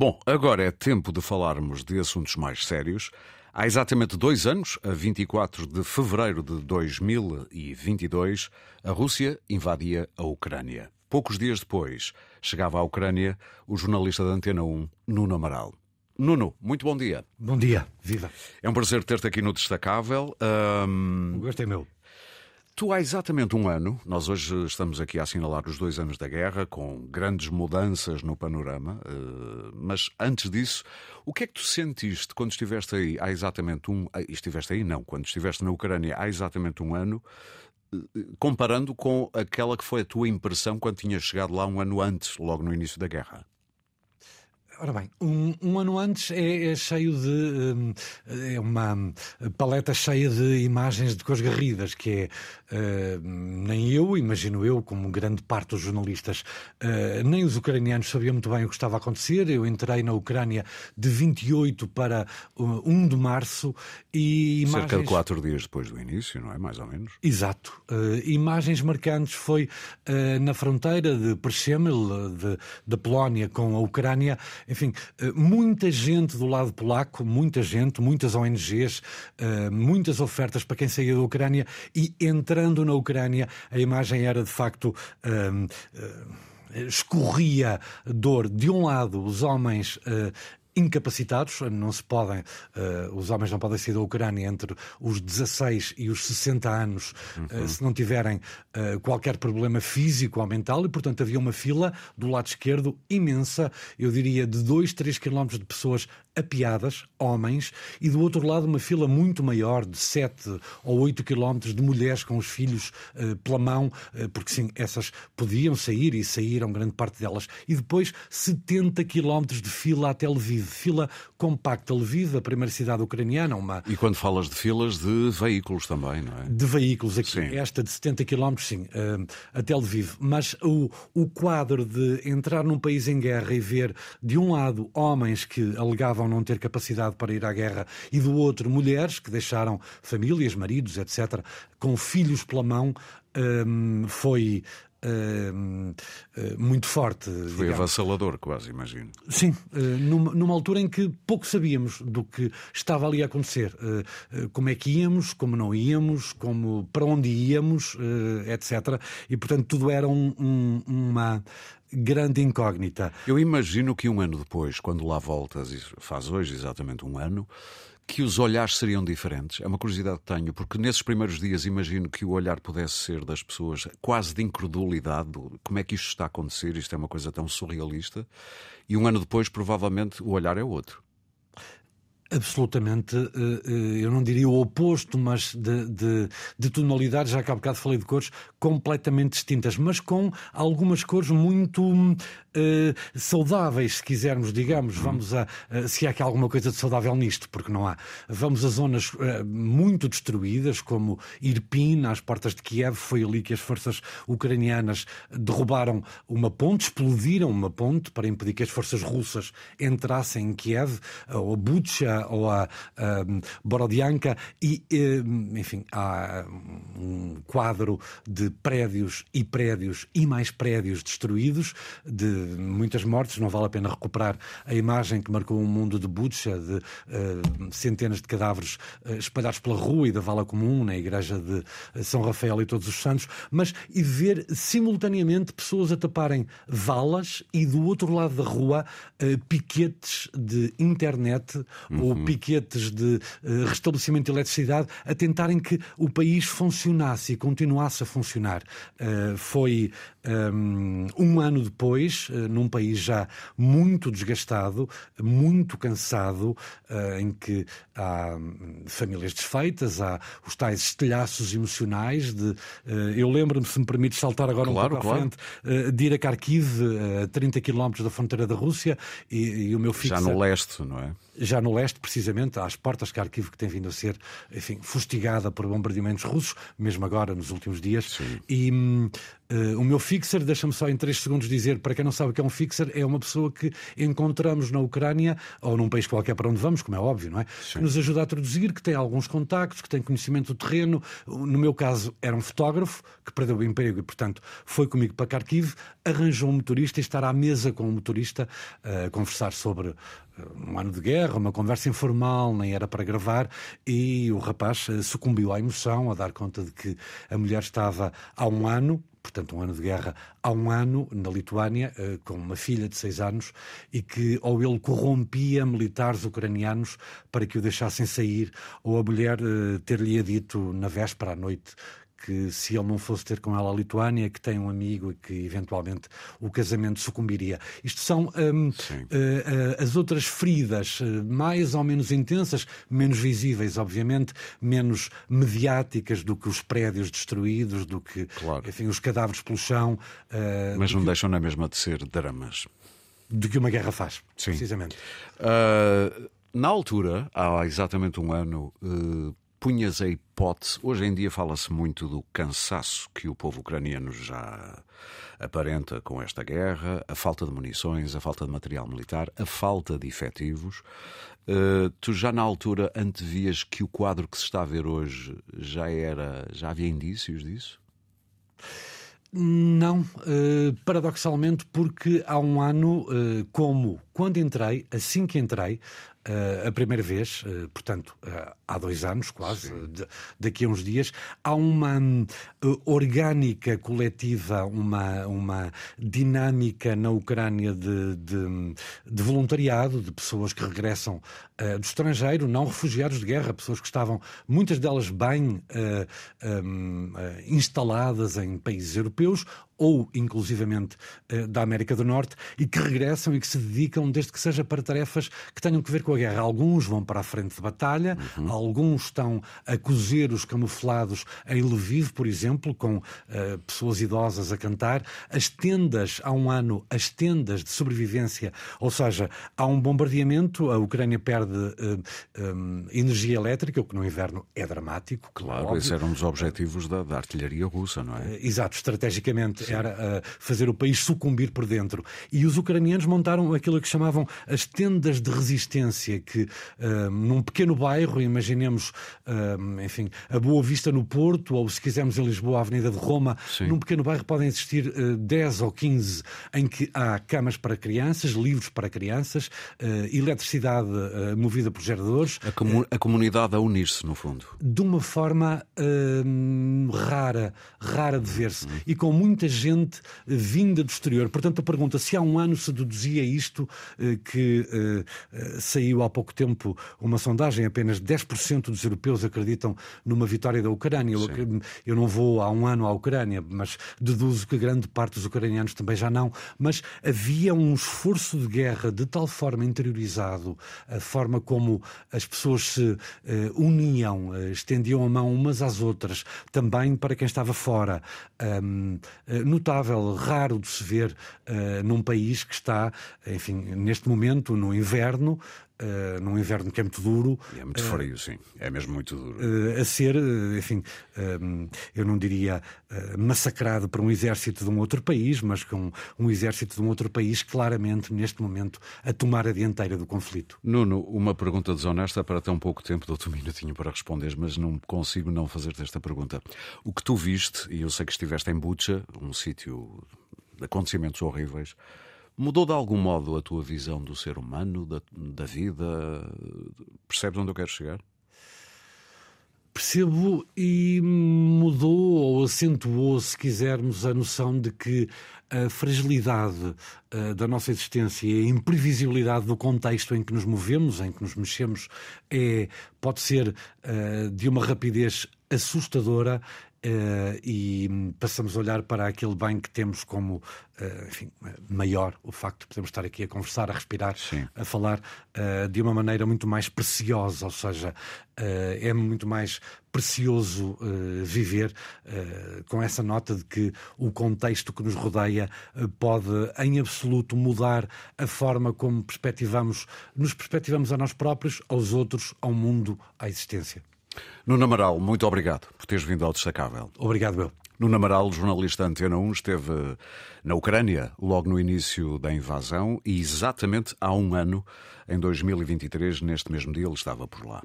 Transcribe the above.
Bom, agora é tempo de falarmos de assuntos mais sérios. Há exatamente dois anos, a 24 de fevereiro de 2022, a Rússia invadia a Ucrânia. Poucos dias depois, chegava à Ucrânia o jornalista da Antena 1, Nuno Amaral. Nuno, muito bom dia. Bom dia, viva. É um prazer ter-te aqui no Destacável. Um... O gosto é meu. Tu há exatamente um ano, nós hoje estamos aqui a assinalar os dois anos da guerra, com grandes mudanças no panorama, eh, mas antes disso, o que é que tu sentiste quando estiveste aí há exatamente um. Eh, estiveste aí, não, quando estiveste na Ucrânia há exatamente um ano, eh, comparando com aquela que foi a tua impressão quando tinhas chegado lá um ano antes, logo no início da guerra? Ora bem, um, um ano antes é, é cheio de. Hum, é uma paleta cheia de imagens de cores garridas, que é. Uh, nem eu, imagino eu, como grande parte dos jornalistas, uh, nem os ucranianos sabiam muito bem o que estava a acontecer. Eu entrei na Ucrânia de 28 para uh, 1 de março e. Imagens... Cerca de quatro dias depois do início, não é? Mais ou menos. Exato. Uh, imagens marcantes foi na fronteira de Przemyl, da Polónia, com a Ucrânia enfim, eh, muita gente do lado polaco, muita gente, muitas ONGs, eh, muitas ofertas para quem saía da Ucrânia e entrando na Ucrânia, a imagem era de facto. Eh, escorria dor. De um lado, os homens uh, incapacitados, não se podem, uh, os homens não podem sair da Ucrânia entre os 16 e os 60 anos uhum. uh, se não tiverem uh, qualquer problema físico ou mental, e portanto havia uma fila do lado esquerdo imensa, eu diria de 2, 3 quilómetros de pessoas apiadas, homens, e do outro lado uma fila muito maior, de 7 ou 8 quilómetros, de mulheres com os filhos uh, pela mão, uh, porque sim, essas podiam sair e saíram grande parte delas. E depois 70 quilómetros de fila até Lviv, fila compacta. Lviv, a primeira cidade ucraniana. Uma... E quando falas de filas, de veículos também, não é? De veículos aqui. Sim. Esta de 70 quilómetros, sim, uh, até Lviv. Mas o, o quadro de entrar num país em guerra e ver, de um lado, homens que alegavam não ter capacidade para ir à guerra, e do outro, mulheres que deixaram famílias, maridos, etc., com filhos pela mão, um, foi Uh, uh, muito forte. Foi digamos. avassalador, quase, imagino. Sim, uh, numa, numa, altura em que pouco sabíamos do que estava ali a acontecer. como é que íamos, como não íamos, como, para onde íamos, etc. E, portanto, tudo era um, um, uma, grande incógnita. Eu imagino que um ano depois, quando lá voltas, faz hoje exatamente um ano, que os olhares seriam diferentes. É uma curiosidade que tenho, porque nesses primeiros dias imagino que o olhar pudesse ser das pessoas quase de incredulidade. Como é que isto está a acontecer? Isto é uma coisa tão surrealista. E um ano depois, provavelmente, o olhar é outro absolutamente, eh, eh, eu não diria o oposto, mas de, de, de, tonalidades, já que há bocado falei de cores, completamente distintas, mas com algumas cores muito uh, saudáveis, se quisermos, digamos. Uhum. Vamos a, se há aqui alguma coisa de saudável nisto, porque não há. Vamos a zonas muito destruídas, como Irpin, às portas de Kiev, foi ali que as forças ucranianas derrubaram uma ponte, explodiram uma ponte para impedir que as forças russas entrassem em Kiev, ou Bucha, ou a, a Borodianka, e, eh, enfim, há um quadro de prédios e prédios e mais prédios destruídos, de muitas mortes. Não vale a pena recuperar a imagem que marcou um mundo de Bucha, de uh, centenas de cadáveres uh, espalhados pela rua e da vala comum, na igreja de São Rafael e Todos os Santos, mas e ver simultaneamente pessoas a taparem valas e do outro lado da rua uh, piquetes de internet uhum. ou piquetes de uh, restabelecimento de eletricidade a tentarem que o país funcionasse e continuasse a funcionar. Uh, foi um, ano depois, uh, num país já muito desgastado, muito cansado, em que há um, famílias desfeitas, há os tais estelhaços emocionais. De, eu lembro-me, se me permite saltar agora claro, um pouco claro. à frente, de ir a Kharkiv, a 30 quilómetros da fronteira da Rússia, e, e o meu filho. Já no leste, não é? Já no leste, precisamente às portas de Kharkiv, que tem vindo a ser, enfim, fustigada por bombardeamentos russos, mesmo agora, nos últimos dias. Sim. E Uh, o meu fixer, deixa-me só em três segundos dizer, para quem não sabe o que é um fixer, é uma pessoa que encontramos na Ucrânia ou num país qualquer para onde vamos, como é óbvio, não é? Sim. Que nos ajuda a traduzir, que tem alguns contactos, que tem conhecimento do terreno. No meu caso, era um fotógrafo que perdeu o emprego e, portanto, foi comigo para Kharkiv, arranjou um motorista e estar à mesa com o motorista uh, a conversar sobre um ano de guerra, uma conversa informal, nem era para gravar, e o rapaz eh, sucumbiu à emoção, a dar conta de que a mulher estava há um ano, portanto, um ano de guerra, há um ano, na Lituânia, eh, com uma filha de seis anos, e que ou ele corrompia militares ucranianos para que o deixassem sair, ou a mulher eh, ter-lhe dito na véspera à noite que se ele não fosse ter com ela a Lituânia, que tem um amigo e que eventualmente o casamento sucumbiria. Isto são um, uh, uh, as outras feridas, uh, mais ou menos intensas, menos visíveis, obviamente, menos mediáticas do que os prédios destruídos, do que claro. enfim, os cadáveres pelo chão. Mas não que... deixam na mesma de ser dramas. Do que uma guerra faz, Sim. precisamente. na altura, há exatamente um ano, punhas a hipótese, hoje em dia fala-se muito do cansaço que o povo ucraniano já aparenta com esta guerra, a falta de munições, a falta de material militar, a falta de efetivos. Uh, tu já na altura antevias que o quadro que se está a ver hoje já era, já havia indícios disso? Não, uh, paradoxalmente, porque há um ano, uh, como quando entrei, assim que entrei, Uh, a primeira vez, uh, portanto, uh, há dois anos quase, de, daqui a uns dias, há uma orgânica coletiva, uma, uma dinâmica na Ucrânia de, de, de voluntariado, de pessoas que regressam do estrangeiro, não refugiados de guerra, pessoas que estavam, muitas delas bem um, instaladas em países europeus ou inclusivamente eh, da América do Norte e que regressam e que se dedicam, desde que seja para tarefas que tenham que ver com a guerra. Alguns vão para a frente de batalha, uhum. alguns estão a cozer os camuflados em Lviv, por exemplo, com uh, pessoas idosas a cantar. As tendas, há um ano, as tendas de sobrevivência, ou seja, há um bombardeamento, a Ucrânia perde uh, eh, um, energia elétrica, o que no inverno é dramático. Claro, esse era um dos objetivos da, da artilharia russa, não é? Uh, exato, estrategicamente era fazer o país sucumbir por dentro. E os ucranianos montaram aquilo que chamavam as tendas de resistência, que uh, num pequeno bairro, imaginemos, uh, enfim, a Boa Vista no Porto, ou se quisermos em Lisboa, a Avenida de Roma, Sim. num pequeno bairro podem existir uh, 10 ou 15 em que há camas para crianças, livros para crianças, eletricidade movida por geradores. A, comu a comunidade a unir-se, no fundo. De uma forma rara, rara de ver-se. Uhum. E com muita gente vinda do exterior. Portanto, a pergunta se há um ano se deduzia isto, eh, que eh, eh, saiu há pouco tempo uma sondagem, apenas 10% dos europeus acreditam numa vitória da Ucrânia. Eu, eu não vou há um ano à Ucrânia, mas deduzo que grande parte dos ucranianos também já não. Mas havia um esforço de guerra de tal forma interiorizado, a forma como as pessoas se uniam, estendiam a mão umas às outras, também para quem estava fora. Um, notável, raro de se ver uh, num país que está, enfim, neste momento, no inverno, Uh, num inverno que é muito duro. E é muito uh, frio, sim. É mesmo muito duro. Uh, a ser, enfim, eu não diria massacrado por um exército de um outro país, mas com um exército de um outro país claramente, neste momento, a tomar a dianteira do conflito. Nuno, uma pergunta desonesta para um pouco tempo, dou-te um minutinho para responder, mas não consigo não fazer-te esta pergunta. O que tu viste, e eu sei que estiveste em Bucha, um sítio de acontecimentos horríveis, Mudou de algum modo a tua visão do ser humano, da, da vida? Percebes onde eu quero chegar? Percebo e mudou ou acentuou, se quisermos, a noção de que a fragilidade uh, da nossa existência e a imprevisibilidade do contexto em que nos movemos, em que nos mexemos, é, pode ser uh, de uma rapidez assustadora Uh, e passamos a olhar para aquele bem que temos como uh, enfim, maior, o facto de podermos estar aqui a conversar, a respirar, Sim. a falar uh, de uma maneira muito mais preciosa, ou seja, é muito mais precioso viver com essa nota de que o contexto que nos rodeia pode, em absoluto, mudar a forma como perspectivamos, nos perspectivamos a nós próprios, aos outros, ao mundo, à existência. Nuno Amaral, muito obrigado por teres vindo ao Destacável. Obrigado, eu. Nuno Amaral, jornalista Antena 1, esteve na Ucrânia logo no início da invasão e exatamente há um ano, em 2023, neste mesmo dia, ele estava por lá.